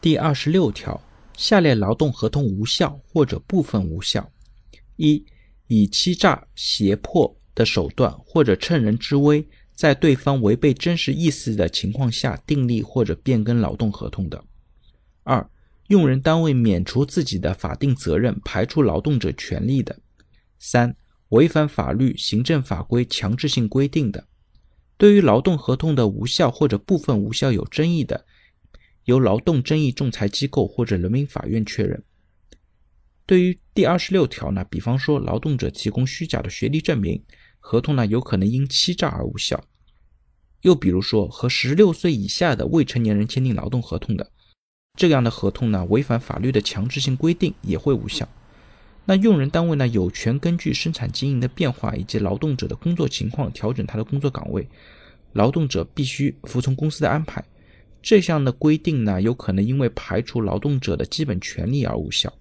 第二十六条，下列劳动合同无效或者部分无效：一、以欺诈、胁迫的手段或者趁人之危，在对方违背真实意思的情况下订立或者变更劳动合同的；二、用人单位免除自己的法定责任，排除劳动者权利的；三、违反法律、行政法规强制性规定的。对于劳动合同的无效或者部分无效有争议的，由劳动争议仲裁机构或者人民法院确认。对于第二十六条呢，比方说劳动者提供虚假的学历证明，合同呢有可能因欺诈而无效；又比如说和十六岁以下的未成年人签订劳动合同的，这样的合同呢违反法律的强制性规定也会无效。那用人单位呢有权根据生产经营的变化以及劳动者的工作情况调整他的工作岗位，劳动者必须服从公司的安排。这项的规定呢，有可能因为排除劳动者的基本权利而无效。